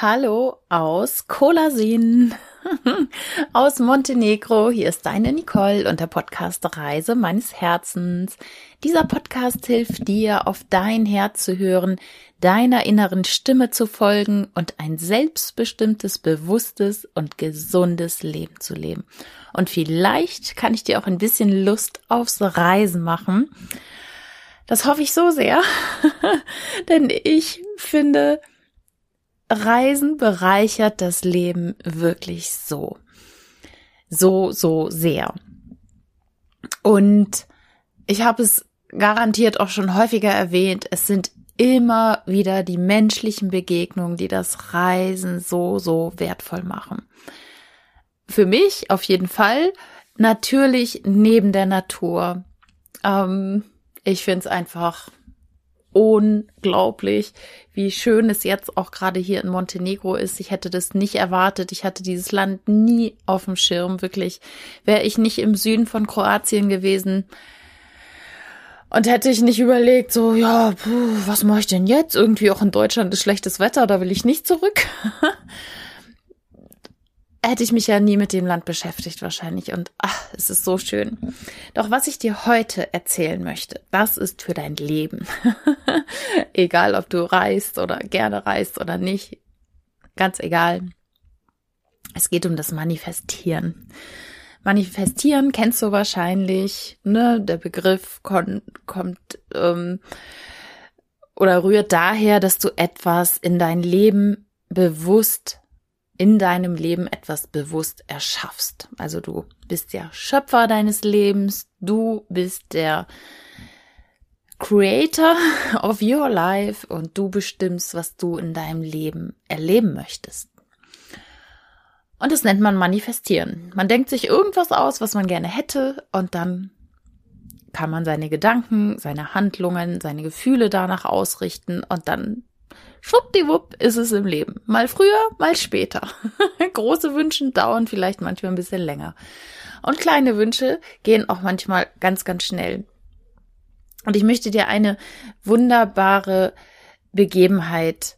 Hallo aus Kolasin, aus Montenegro. Hier ist deine Nicole und der Podcast Reise meines Herzens. Dieser Podcast hilft dir, auf dein Herz zu hören, deiner inneren Stimme zu folgen und ein selbstbestimmtes, bewusstes und gesundes Leben zu leben. Und vielleicht kann ich dir auch ein bisschen Lust aufs Reisen machen. Das hoffe ich so sehr, denn ich finde, Reisen bereichert das Leben wirklich so. So, so sehr. Und ich habe es garantiert auch schon häufiger erwähnt, es sind immer wieder die menschlichen Begegnungen, die das Reisen so, so wertvoll machen. Für mich auf jeden Fall. Natürlich neben der Natur. Ähm, ich finde es einfach unglaublich, wie schön es jetzt auch gerade hier in Montenegro ist. Ich hätte das nicht erwartet. Ich hatte dieses Land nie auf dem Schirm, wirklich. Wäre ich nicht im Süden von Kroatien gewesen und hätte ich nicht überlegt, so, ja, puh, was mache ich denn jetzt? Irgendwie auch in Deutschland ist schlechtes Wetter, da will ich nicht zurück. hätte ich mich ja nie mit dem Land beschäftigt wahrscheinlich. Und ach, es ist so schön. Doch was ich dir heute erzählen möchte, das ist für dein Leben. egal, ob du reist oder gerne reist oder nicht. Ganz egal. Es geht um das Manifestieren. Manifestieren kennst du wahrscheinlich, ne? Der Begriff kommt, ähm, oder rührt daher, dass du etwas in dein Leben bewusst in deinem Leben etwas bewusst erschaffst. Also du bist ja Schöpfer deines Lebens, du bist der Creator of your life und du bestimmst, was du in deinem Leben erleben möchtest. Und das nennt man manifestieren. Man denkt sich irgendwas aus, was man gerne hätte und dann kann man seine Gedanken, seine Handlungen, seine Gefühle danach ausrichten und dann schwuppdiwupp ist es im Leben. Mal früher, mal später. Große Wünsche dauern vielleicht manchmal ein bisschen länger. Und kleine Wünsche gehen auch manchmal ganz, ganz schnell. Und ich möchte dir eine wunderbare Begebenheit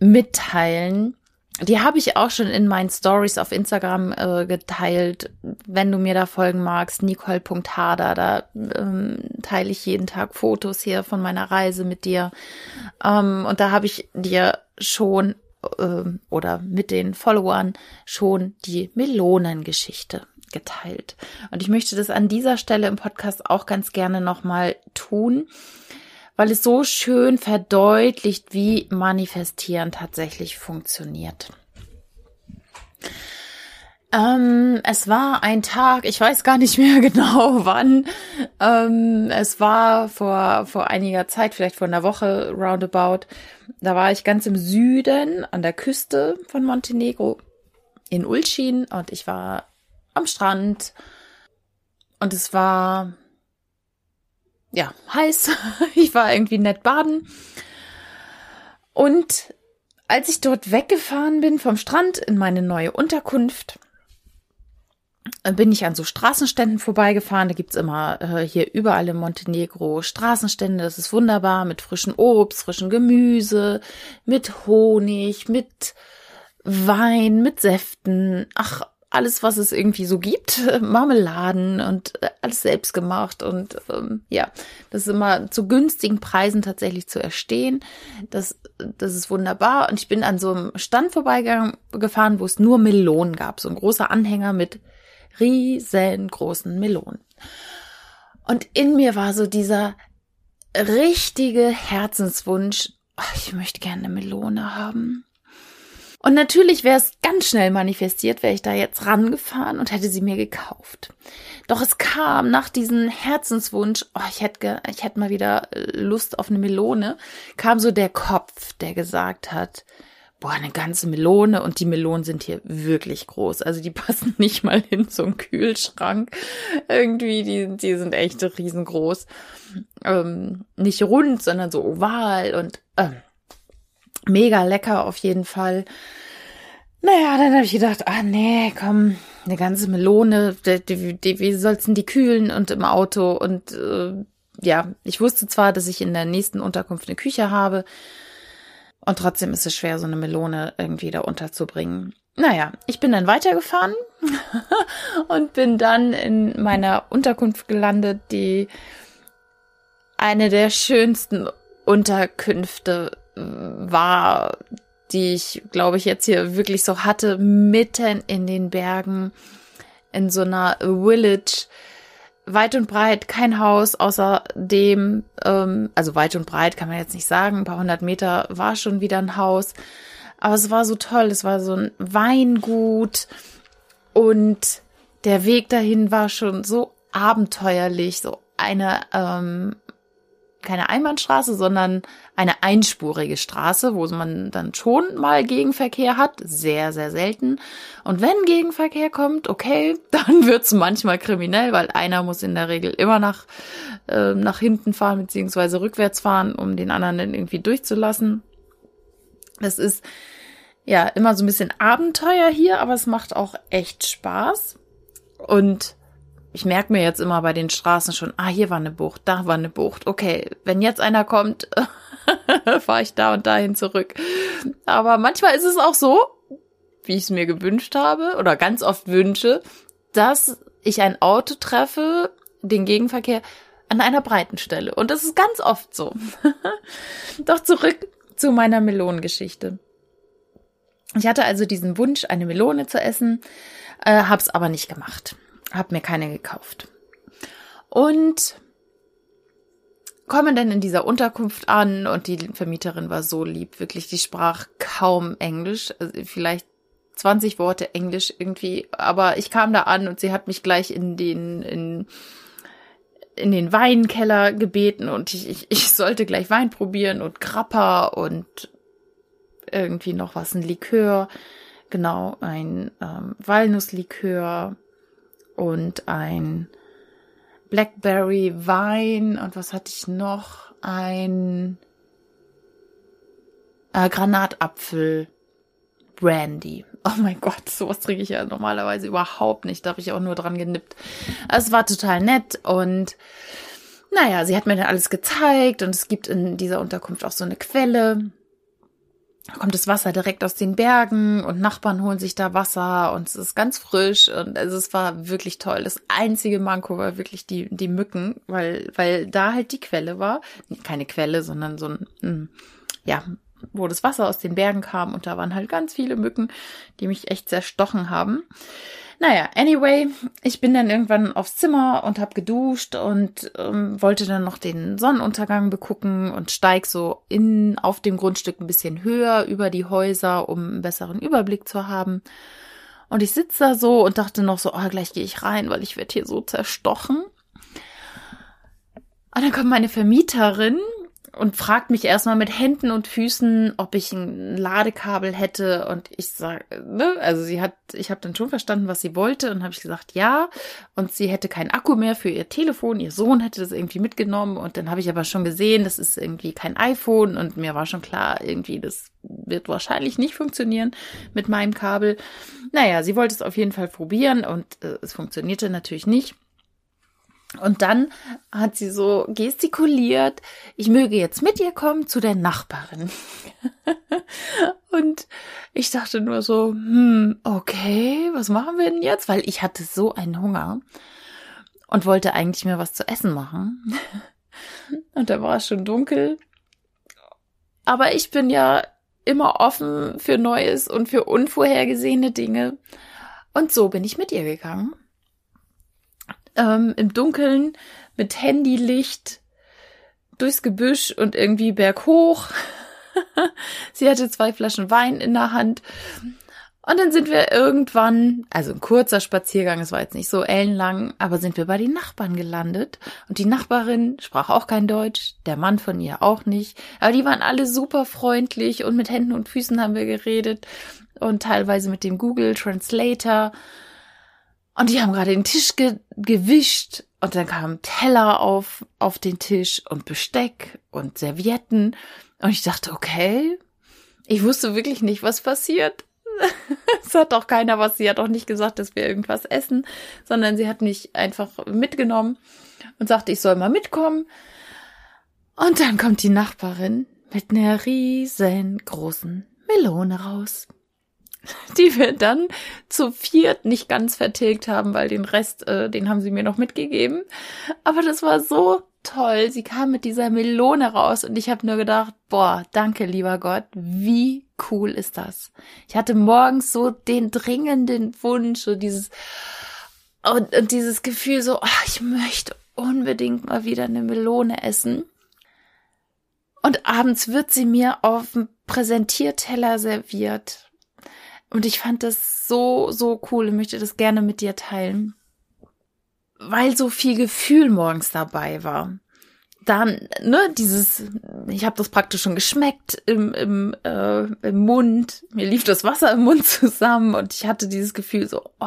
mitteilen, die habe ich auch schon in meinen Stories auf Instagram äh, geteilt. Wenn du mir da folgen magst, nicole.hader, da ähm, teile ich jeden Tag Fotos hier von meiner Reise mit dir. Ähm, und da habe ich dir schon äh, oder mit den Followern schon die Melonengeschichte geteilt. Und ich möchte das an dieser Stelle im Podcast auch ganz gerne nochmal tun weil es so schön verdeutlicht, wie Manifestieren tatsächlich funktioniert. Ähm, es war ein Tag, ich weiß gar nicht mehr genau wann. Ähm, es war vor, vor einiger Zeit, vielleicht vor einer Woche roundabout. Da war ich ganz im Süden an der Küste von Montenegro in Ulcin und ich war am Strand und es war ja, heiß. Ich war irgendwie nett baden. Und als ich dort weggefahren bin vom Strand in meine neue Unterkunft, bin ich an so Straßenständen vorbeigefahren. Da gibt's immer äh, hier überall in Montenegro Straßenstände. Das ist wunderbar mit frischem Obst, frischem Gemüse, mit Honig, mit Wein, mit Säften. Ach, alles, was es irgendwie so gibt, Marmeladen und äh, alles selbst gemacht und ähm, ja, das ist immer zu günstigen Preisen tatsächlich zu erstehen. Das, das ist wunderbar. Und ich bin an so einem Stand vorbeigefahren, wo es nur Melonen gab, so ein großer Anhänger mit riesengroßen Melonen. Und in mir war so dieser richtige Herzenswunsch, ich möchte gerne eine Melone haben. Und natürlich wäre es ganz schnell manifestiert, wäre ich da jetzt rangefahren und hätte sie mir gekauft. Doch es kam nach diesem Herzenswunsch, oh, ich hätte, ich hätte mal wieder äh, Lust auf eine Melone, kam so der Kopf, der gesagt hat, boah, eine ganze Melone und die Melonen sind hier wirklich groß. Also die passen nicht mal in so einen Kühlschrank. Irgendwie, die, die sind echt riesengroß. Ähm, nicht rund, sondern so oval und äh, Mega lecker auf jeden Fall. Naja, dann habe ich gedacht, ah nee, komm, eine ganze Melone, die, die, die, wie soll's denn die kühlen und im Auto und äh, ja, ich wusste zwar, dass ich in der nächsten Unterkunft eine Küche habe Und trotzdem ist es schwer, so eine Melone irgendwie da unterzubringen. Naja, ich bin dann weitergefahren und bin dann in meiner Unterkunft gelandet, die eine der schönsten Unterkünfte war, die ich, glaube ich, jetzt hier wirklich so hatte, mitten in den Bergen, in so einer Village, weit und breit kein Haus, außer dem, ähm, also weit und breit kann man jetzt nicht sagen, ein paar hundert Meter war schon wieder ein Haus. Aber es war so toll, es war so ein Weingut und der Weg dahin war schon so abenteuerlich, so eine ähm, keine Einbahnstraße, sondern eine einspurige Straße, wo man dann schon mal Gegenverkehr hat, sehr, sehr selten. Und wenn Gegenverkehr kommt, okay, dann wird's manchmal kriminell, weil einer muss in der Regel immer nach, äh, nach hinten fahren, beziehungsweise rückwärts fahren, um den anderen dann irgendwie durchzulassen. Das ist ja immer so ein bisschen Abenteuer hier, aber es macht auch echt Spaß. Und ich merke mir jetzt immer bei den Straßen schon, ah, hier war eine Bucht, da war eine Bucht. Okay, wenn jetzt einer kommt, fahre ich da und dahin zurück. Aber manchmal ist es auch so, wie ich es mir gewünscht habe oder ganz oft wünsche, dass ich ein Auto treffe, den Gegenverkehr an einer breiten Stelle. Und das ist ganz oft so. Doch zurück zu meiner Melonengeschichte. Ich hatte also diesen Wunsch, eine Melone zu essen, äh, hab's aber nicht gemacht habe mir keine gekauft. Und komme dann in dieser Unterkunft an und die Vermieterin war so lieb, wirklich, die sprach kaum Englisch, also vielleicht 20 Worte Englisch irgendwie, aber ich kam da an und sie hat mich gleich in den in in den Weinkeller gebeten und ich, ich, ich sollte gleich Wein probieren und Grappa und irgendwie noch was, ein Likör, genau, ein ähm, Walnusslikör und ein Blackberry Wein und was hatte ich noch? Ein äh, Granatapfel Brandy. Oh mein Gott, sowas trinke ich ja normalerweise überhaupt nicht. Da habe ich auch nur dran genippt. Es war total nett und naja, sie hat mir dann alles gezeigt und es gibt in dieser Unterkunft auch so eine Quelle kommt das Wasser direkt aus den Bergen und Nachbarn holen sich da Wasser und es ist ganz frisch und also es war wirklich toll. Das einzige Manko war wirklich die, die Mücken, weil, weil da halt die Quelle war. Keine Quelle, sondern so ein, hm, ja, wo das Wasser aus den Bergen kam und da waren halt ganz viele Mücken, die mich echt zerstochen haben. Naja, anyway, ich bin dann irgendwann aufs Zimmer und hab geduscht und ähm, wollte dann noch den Sonnenuntergang begucken und steig so in auf dem Grundstück ein bisschen höher über die Häuser, um einen besseren Überblick zu haben. Und ich sitze da so und dachte noch so, oh, gleich gehe ich rein, weil ich werde hier so zerstochen. Und dann kommt meine Vermieterin und fragt mich erstmal mit Händen und Füßen, ob ich ein Ladekabel hätte. Und ich sage, ne, also sie hat, ich habe dann schon verstanden, was sie wollte. Und habe ich gesagt, ja. Und sie hätte keinen Akku mehr für ihr Telefon, ihr Sohn hätte das irgendwie mitgenommen. Und dann habe ich aber schon gesehen, das ist irgendwie kein iPhone. Und mir war schon klar, irgendwie das wird wahrscheinlich nicht funktionieren mit meinem Kabel. Naja, sie wollte es auf jeden Fall probieren. Und äh, es funktionierte natürlich nicht. Und dann hat sie so gestikuliert, ich möge jetzt mit ihr kommen zu der Nachbarin. und ich dachte nur so, hm, okay, was machen wir denn jetzt? Weil ich hatte so einen Hunger und wollte eigentlich mir was zu essen machen. und da war es schon dunkel. Aber ich bin ja immer offen für Neues und für unvorhergesehene Dinge. Und so bin ich mit ihr gegangen ähm, im Dunkeln mit Handylicht durchs Gebüsch und irgendwie berghoch. Sie hatte zwei Flaschen Wein in der Hand. Und dann sind wir irgendwann, also ein kurzer Spaziergang, es war jetzt nicht so ellenlang, aber sind wir bei den Nachbarn gelandet. Und die Nachbarin sprach auch kein Deutsch, der Mann von ihr auch nicht. Aber die waren alle super freundlich und mit Händen und Füßen haben wir geredet und teilweise mit dem Google Translator. Und die haben gerade den Tisch ge gewischt und dann kamen Teller auf, auf den Tisch und Besteck und Servietten. Und ich dachte, okay, ich wusste wirklich nicht, was passiert. es hat auch keiner was, sie hat auch nicht gesagt, dass wir irgendwas essen, sondern sie hat mich einfach mitgenommen und sagte, ich soll mal mitkommen. Und dann kommt die Nachbarin mit einer riesengroßen Melone raus. Die wir dann zu viert nicht ganz vertilgt haben, weil den Rest, äh, den haben sie mir noch mitgegeben. Aber das war so toll. Sie kam mit dieser Melone raus und ich habe nur gedacht, boah, danke lieber Gott, wie cool ist das? Ich hatte morgens so den dringenden Wunsch, so dieses und, und dieses Gefühl so, ach, ich möchte unbedingt mal wieder eine Melone essen. Und abends wird sie mir auf dem Präsentierteller serviert. Und ich fand das so, so cool und möchte das gerne mit dir teilen. Weil so viel Gefühl morgens dabei war. Dann, ne, dieses, ich habe das praktisch schon geschmeckt im, im, äh, im Mund. Mir lief das Wasser im Mund zusammen und ich hatte dieses Gefühl so, oh,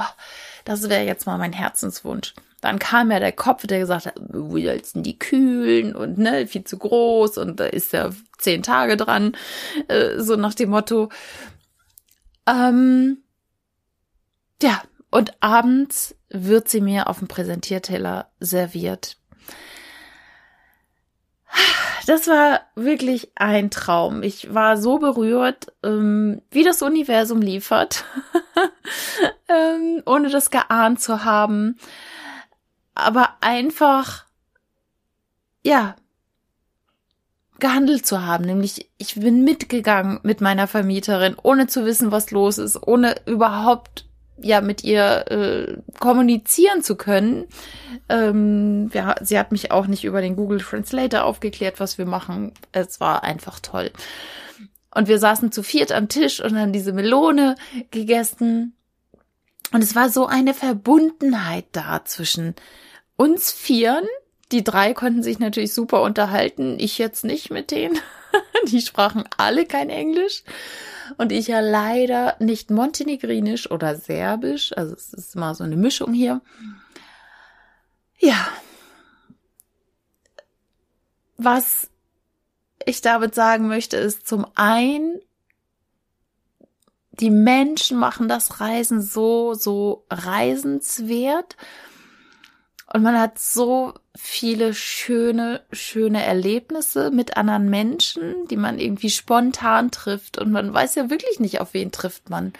das wäre jetzt mal mein Herzenswunsch. Dann kam ja der Kopf, der gesagt hat, wo sollst die kühlen und ne, viel zu groß und da ist ja zehn Tage dran, äh, so nach dem Motto. Ähm, ja, und abends wird sie mir auf dem Präsentierteller serviert. Das war wirklich ein Traum. Ich war so berührt, ähm, wie das Universum liefert, ähm, ohne das geahnt zu haben aber einfach, ja, gehandelt zu haben. Nämlich, ich bin mitgegangen mit meiner Vermieterin, ohne zu wissen, was los ist, ohne überhaupt ja mit ihr äh, kommunizieren zu können. Ähm, ja, sie hat mich auch nicht über den Google Translator aufgeklärt, was wir machen. Es war einfach toll. Und wir saßen zu viert am Tisch und haben diese Melone gegessen. Und es war so eine Verbundenheit da zwischen uns Vieren, die drei konnten sich natürlich super unterhalten, ich jetzt nicht mit denen. Die sprachen alle kein Englisch. Und ich ja leider nicht Montenegrinisch oder Serbisch. Also es ist mal so eine Mischung hier. Ja. Was ich damit sagen möchte, ist zum einen, die Menschen machen das Reisen so, so reisenswert. Und man hat so viele schöne, schöne Erlebnisse mit anderen Menschen, die man irgendwie spontan trifft. Und man weiß ja wirklich nicht, auf wen trifft man.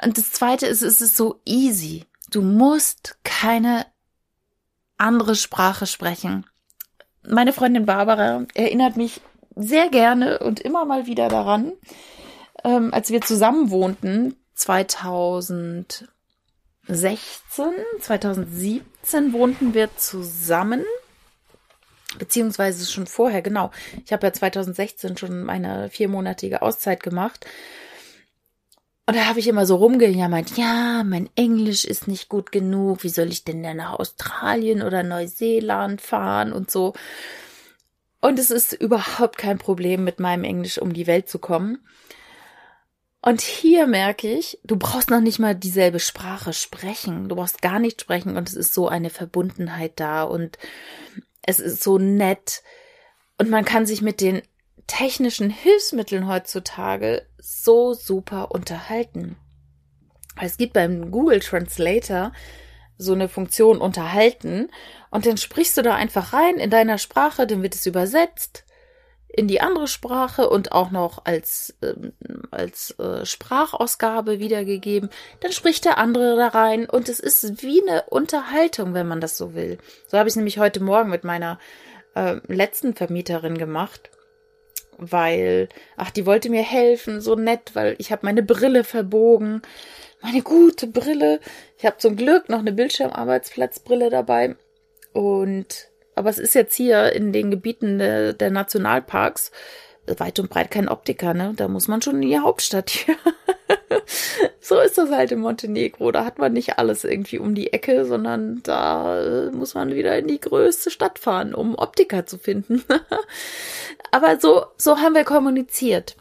Und das zweite ist, es ist so easy. Du musst keine andere Sprache sprechen. Meine Freundin Barbara erinnert mich sehr gerne und immer mal wieder daran, ähm, als wir zusammen wohnten, 2000 2016, 2017 wohnten wir zusammen. Beziehungsweise schon vorher, genau. Ich habe ja 2016 schon meine viermonatige Auszeit gemacht. Und da habe ich immer so rumgejammert, ja, mein Englisch ist nicht gut genug, wie soll ich denn denn nach Australien oder Neuseeland fahren und so. Und es ist überhaupt kein Problem, mit meinem Englisch um die Welt zu kommen. Und hier merke ich, du brauchst noch nicht mal dieselbe Sprache sprechen. Du brauchst gar nicht sprechen und es ist so eine Verbundenheit da und es ist so nett. Und man kann sich mit den technischen Hilfsmitteln heutzutage so super unterhalten. Es gibt beim Google Translator so eine Funktion unterhalten und dann sprichst du da einfach rein in deiner Sprache, dann wird es übersetzt in die andere Sprache und auch noch als, ähm, als äh, Sprachausgabe wiedergegeben. Dann spricht der andere da rein und es ist wie eine Unterhaltung, wenn man das so will. So habe ich nämlich heute Morgen mit meiner äh, letzten Vermieterin gemacht, weil, ach, die wollte mir helfen, so nett, weil ich habe meine Brille verbogen. Meine gute Brille. Ich habe zum Glück noch eine Bildschirmarbeitsplatzbrille dabei. Und aber es ist jetzt hier in den Gebieten der, der Nationalparks weit und breit kein Optiker, ne? Da muss man schon in die Hauptstadt hier. so ist das halt in Montenegro. Da hat man nicht alles irgendwie um die Ecke, sondern da äh, muss man wieder in die größte Stadt fahren, um Optiker zu finden. Aber so, so haben wir kommuniziert.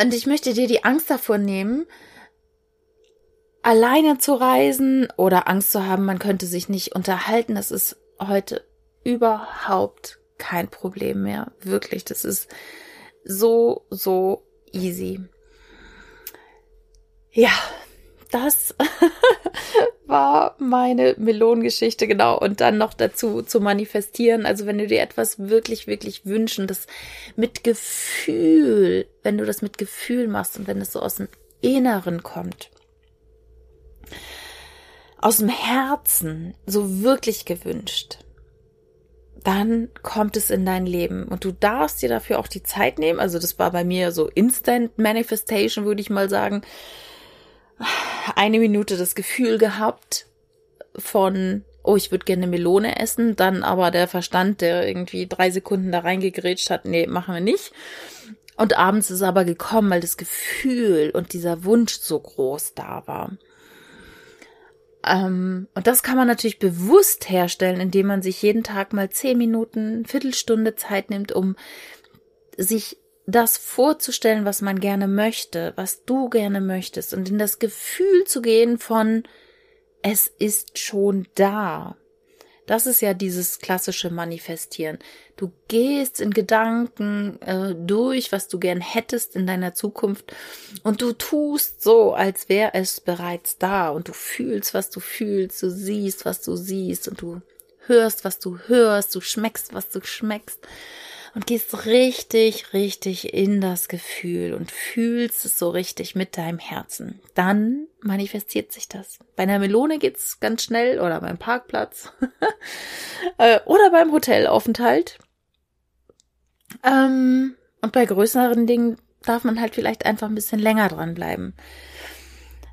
Und ich möchte dir die Angst davor nehmen, alleine zu reisen oder Angst zu haben, man könnte sich nicht unterhalten. Das ist heute überhaupt kein Problem mehr. Wirklich, das ist so, so easy. Ja, das war meine Melonengeschichte, genau. Und dann noch dazu zu manifestieren. Also wenn du dir etwas wirklich, wirklich wünschen, das mit Gefühl, wenn du das mit Gefühl machst und wenn es so aus dem Inneren kommt, aus dem Herzen, so wirklich gewünscht, dann kommt es in dein Leben und du darfst dir dafür auch die Zeit nehmen. Also das war bei mir so Instant Manifestation, würde ich mal sagen. Eine Minute das Gefühl gehabt von, oh, ich würde gerne Melone essen, dann aber der Verstand, der irgendwie drei Sekunden da reingegrätscht hat, nee, machen wir nicht. Und abends ist aber gekommen, weil das Gefühl und dieser Wunsch so groß da war. Ähm, und das kann man natürlich bewusst herstellen, indem man sich jeden Tag mal zehn Minuten, Viertelstunde Zeit nimmt, um sich das vorzustellen, was man gerne möchte, was du gerne möchtest und in das Gefühl zu gehen von es ist schon da. Das ist ja dieses klassische Manifestieren. Du gehst in Gedanken äh, durch, was du gern hättest in deiner Zukunft und du tust so, als wäre es bereits da und du fühlst, was du fühlst, du siehst, was du siehst und du hörst, was du hörst, du schmeckst, was du schmeckst und gehst richtig, richtig in das Gefühl und fühlst es so richtig mit deinem Herzen. Dann manifestiert sich das. Bei einer Melone geht's ganz schnell oder beim Parkplatz äh, oder beim Hotelaufenthalt. Ähm, und bei größeren Dingen darf man halt vielleicht einfach ein bisschen länger dranbleiben.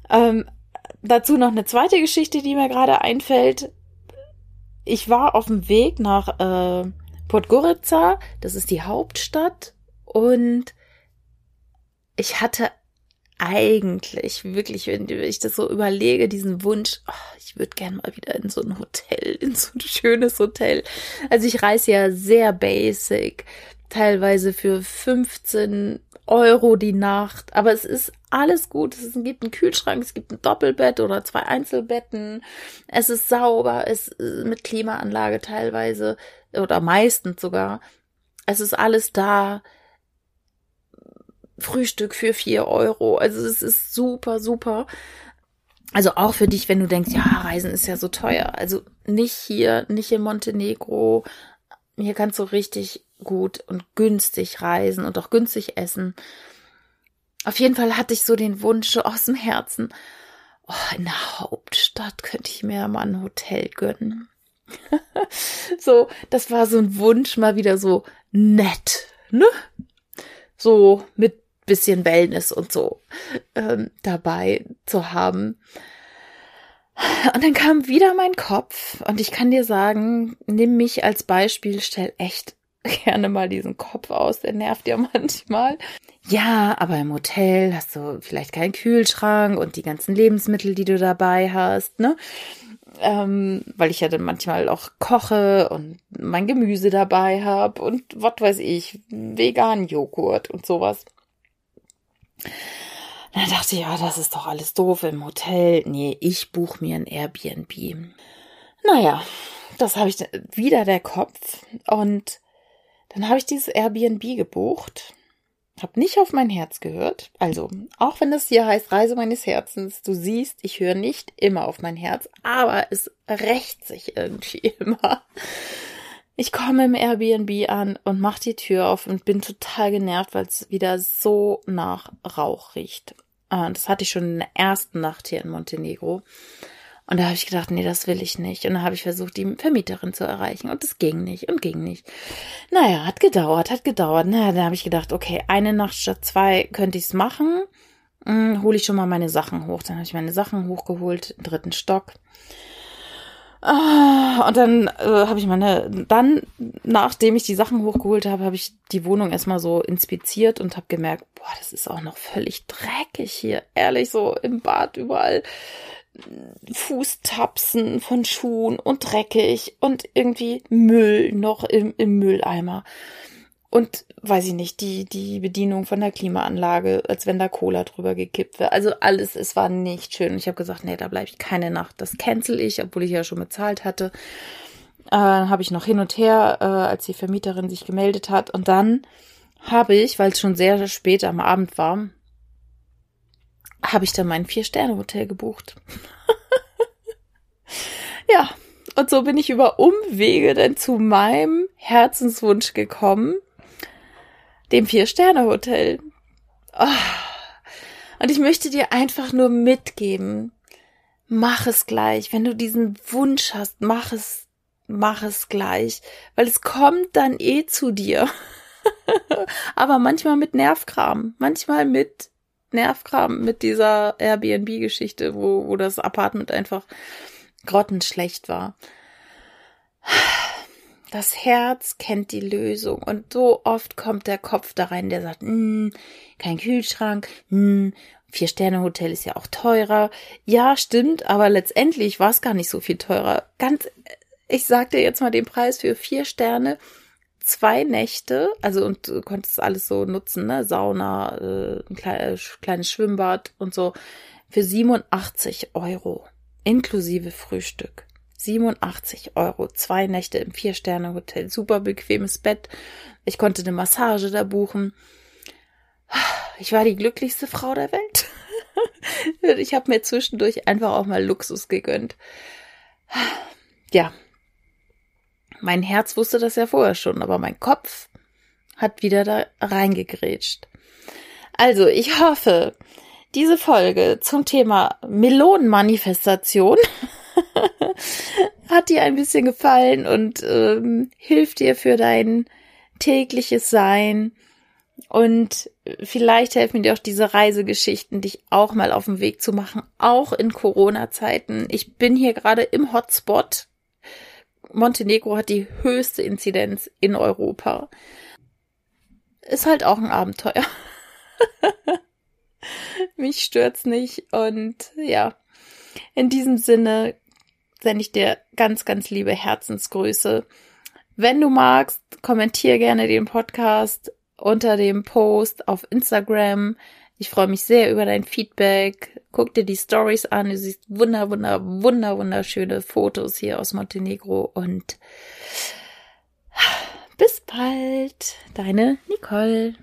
Ähm, dazu noch eine zweite Geschichte, die mir gerade einfällt. Ich war auf dem Weg nach äh, Podgorica, das ist die Hauptstadt und ich hatte eigentlich wirklich, wenn ich das so überlege, diesen Wunsch, oh, ich würde gerne mal wieder in so ein Hotel, in so ein schönes Hotel. Also ich reise ja sehr basic, teilweise für 15 Euro die Nacht, aber es ist alles gut. Es gibt einen Kühlschrank, es gibt ein Doppelbett oder zwei Einzelbetten. Es ist sauber, es ist mit Klimaanlage teilweise oder meistens sogar. Es ist alles da. Frühstück für vier Euro. Also es ist super, super. Also auch für dich, wenn du denkst, ja, Reisen ist ja so teuer. Also nicht hier, nicht in Montenegro. Hier kannst du richtig gut und günstig reisen und auch günstig essen. Auf jeden Fall hatte ich so den Wunsch aus dem Herzen, oh, in der Hauptstadt könnte ich mir mal ein Hotel gönnen. so, das war so ein Wunsch, mal wieder so nett, ne? So mit bisschen Wellness und so ähm, dabei zu haben. Und dann kam wieder mein Kopf und ich kann dir sagen, nimm mich als Beispiel, stell echt gerne mal diesen Kopf aus, der nervt ja manchmal. Ja, aber im Hotel hast du vielleicht keinen Kühlschrank und die ganzen Lebensmittel, die du dabei hast, ne? Ähm, weil ich ja dann manchmal auch koche und mein Gemüse dabei habe und was weiß ich, veganen Joghurt und sowas. Dann dachte ich, ja, das ist doch alles doof im Hotel. Nee, ich buche mir ein Airbnb. Naja, das habe ich wieder der Kopf. Und dann habe ich dieses Airbnb gebucht habe nicht auf mein Herz gehört. Also, auch wenn das hier heißt Reise meines Herzens, du siehst, ich höre nicht immer auf mein Herz, aber es rächt sich irgendwie immer. Ich komme im Airbnb an und mach die Tür auf und bin total genervt, weil es wieder so nach Rauch riecht. Und das hatte ich schon in der ersten Nacht hier in Montenegro. Und da habe ich gedacht, nee, das will ich nicht. Und dann habe ich versucht, die Vermieterin zu erreichen. Und es ging nicht und ging nicht. Naja, hat gedauert, hat gedauert. Naja, dann habe ich gedacht, okay, eine Nacht statt zwei könnte ich's machen. Hm, hole ich schon mal meine Sachen hoch. Dann habe ich meine Sachen hochgeholt, dritten Stock. Ah, und dann äh, habe ich meine, dann, nachdem ich die Sachen hochgeholt habe, habe ich die Wohnung erstmal so inspiziert und habe gemerkt, boah, das ist auch noch völlig dreckig hier. Ehrlich, so im Bad überall Fußtapsen von Schuhen und dreckig und irgendwie Müll noch im, im Mülleimer. Und weiß ich nicht, die, die Bedienung von der Klimaanlage, als wenn da Cola drüber gekippt wäre. Also alles, es war nicht schön. Und ich habe gesagt, nee, da bleibe ich keine Nacht. Das cancel ich, obwohl ich ja schon bezahlt hatte. Äh, habe ich noch hin und her, äh, als die Vermieterin sich gemeldet hat. Und dann habe ich, weil es schon sehr spät am Abend war, habe ich dann mein Vier-Sterne-Hotel gebucht. ja, und so bin ich über Umwege dann zu meinem Herzenswunsch gekommen, dem Vier-Sterne-Hotel. Oh. Und ich möchte dir einfach nur mitgeben, mach es gleich. Wenn du diesen Wunsch hast, mach es, mach es gleich, weil es kommt dann eh zu dir. Aber manchmal mit Nervkram, manchmal mit Nervkram, mit dieser Airbnb-Geschichte, wo, wo das Apartment einfach grottenschlecht war. Das Herz kennt die Lösung und so oft kommt der Kopf da rein, der sagt, hm, kein Kühlschrank, hm, Vier-Sterne-Hotel ist ja auch teurer. Ja, stimmt, aber letztendlich war es gar nicht so viel teurer. Ganz, ich sag dir jetzt mal den Preis für vier Sterne, zwei Nächte, also und du konntest alles so nutzen, ne, Sauna, äh, ein kleines, kleines Schwimmbad und so, für 87 Euro, inklusive Frühstück. 87 Euro, zwei Nächte im Vier-Sterne-Hotel, super bequemes Bett. Ich konnte eine Massage da buchen. Ich war die glücklichste Frau der Welt. ich habe mir zwischendurch einfach auch mal Luxus gegönnt. Ja, mein Herz wusste das ja vorher schon, aber mein Kopf hat wieder da reingegrätscht. Also, ich hoffe, diese Folge zum Thema Melonenmanifestation hat dir ein bisschen gefallen und ähm, hilft dir für dein tägliches Sein. Und vielleicht helfen dir auch diese Reisegeschichten, dich auch mal auf den Weg zu machen, auch in Corona-Zeiten. Ich bin hier gerade im Hotspot. Montenegro hat die höchste Inzidenz in Europa. Ist halt auch ein Abenteuer. Mich stört's nicht und ja, in diesem Sinne sende ich dir ganz, ganz liebe Herzensgrüße. Wenn du magst, kommentier gerne den Podcast unter dem Post auf Instagram. Ich freue mich sehr über dein Feedback. Guck dir die Stories an. Du siehst wunder, wunder, wunder, wunderschöne Fotos hier aus Montenegro und bis bald. Deine Nicole.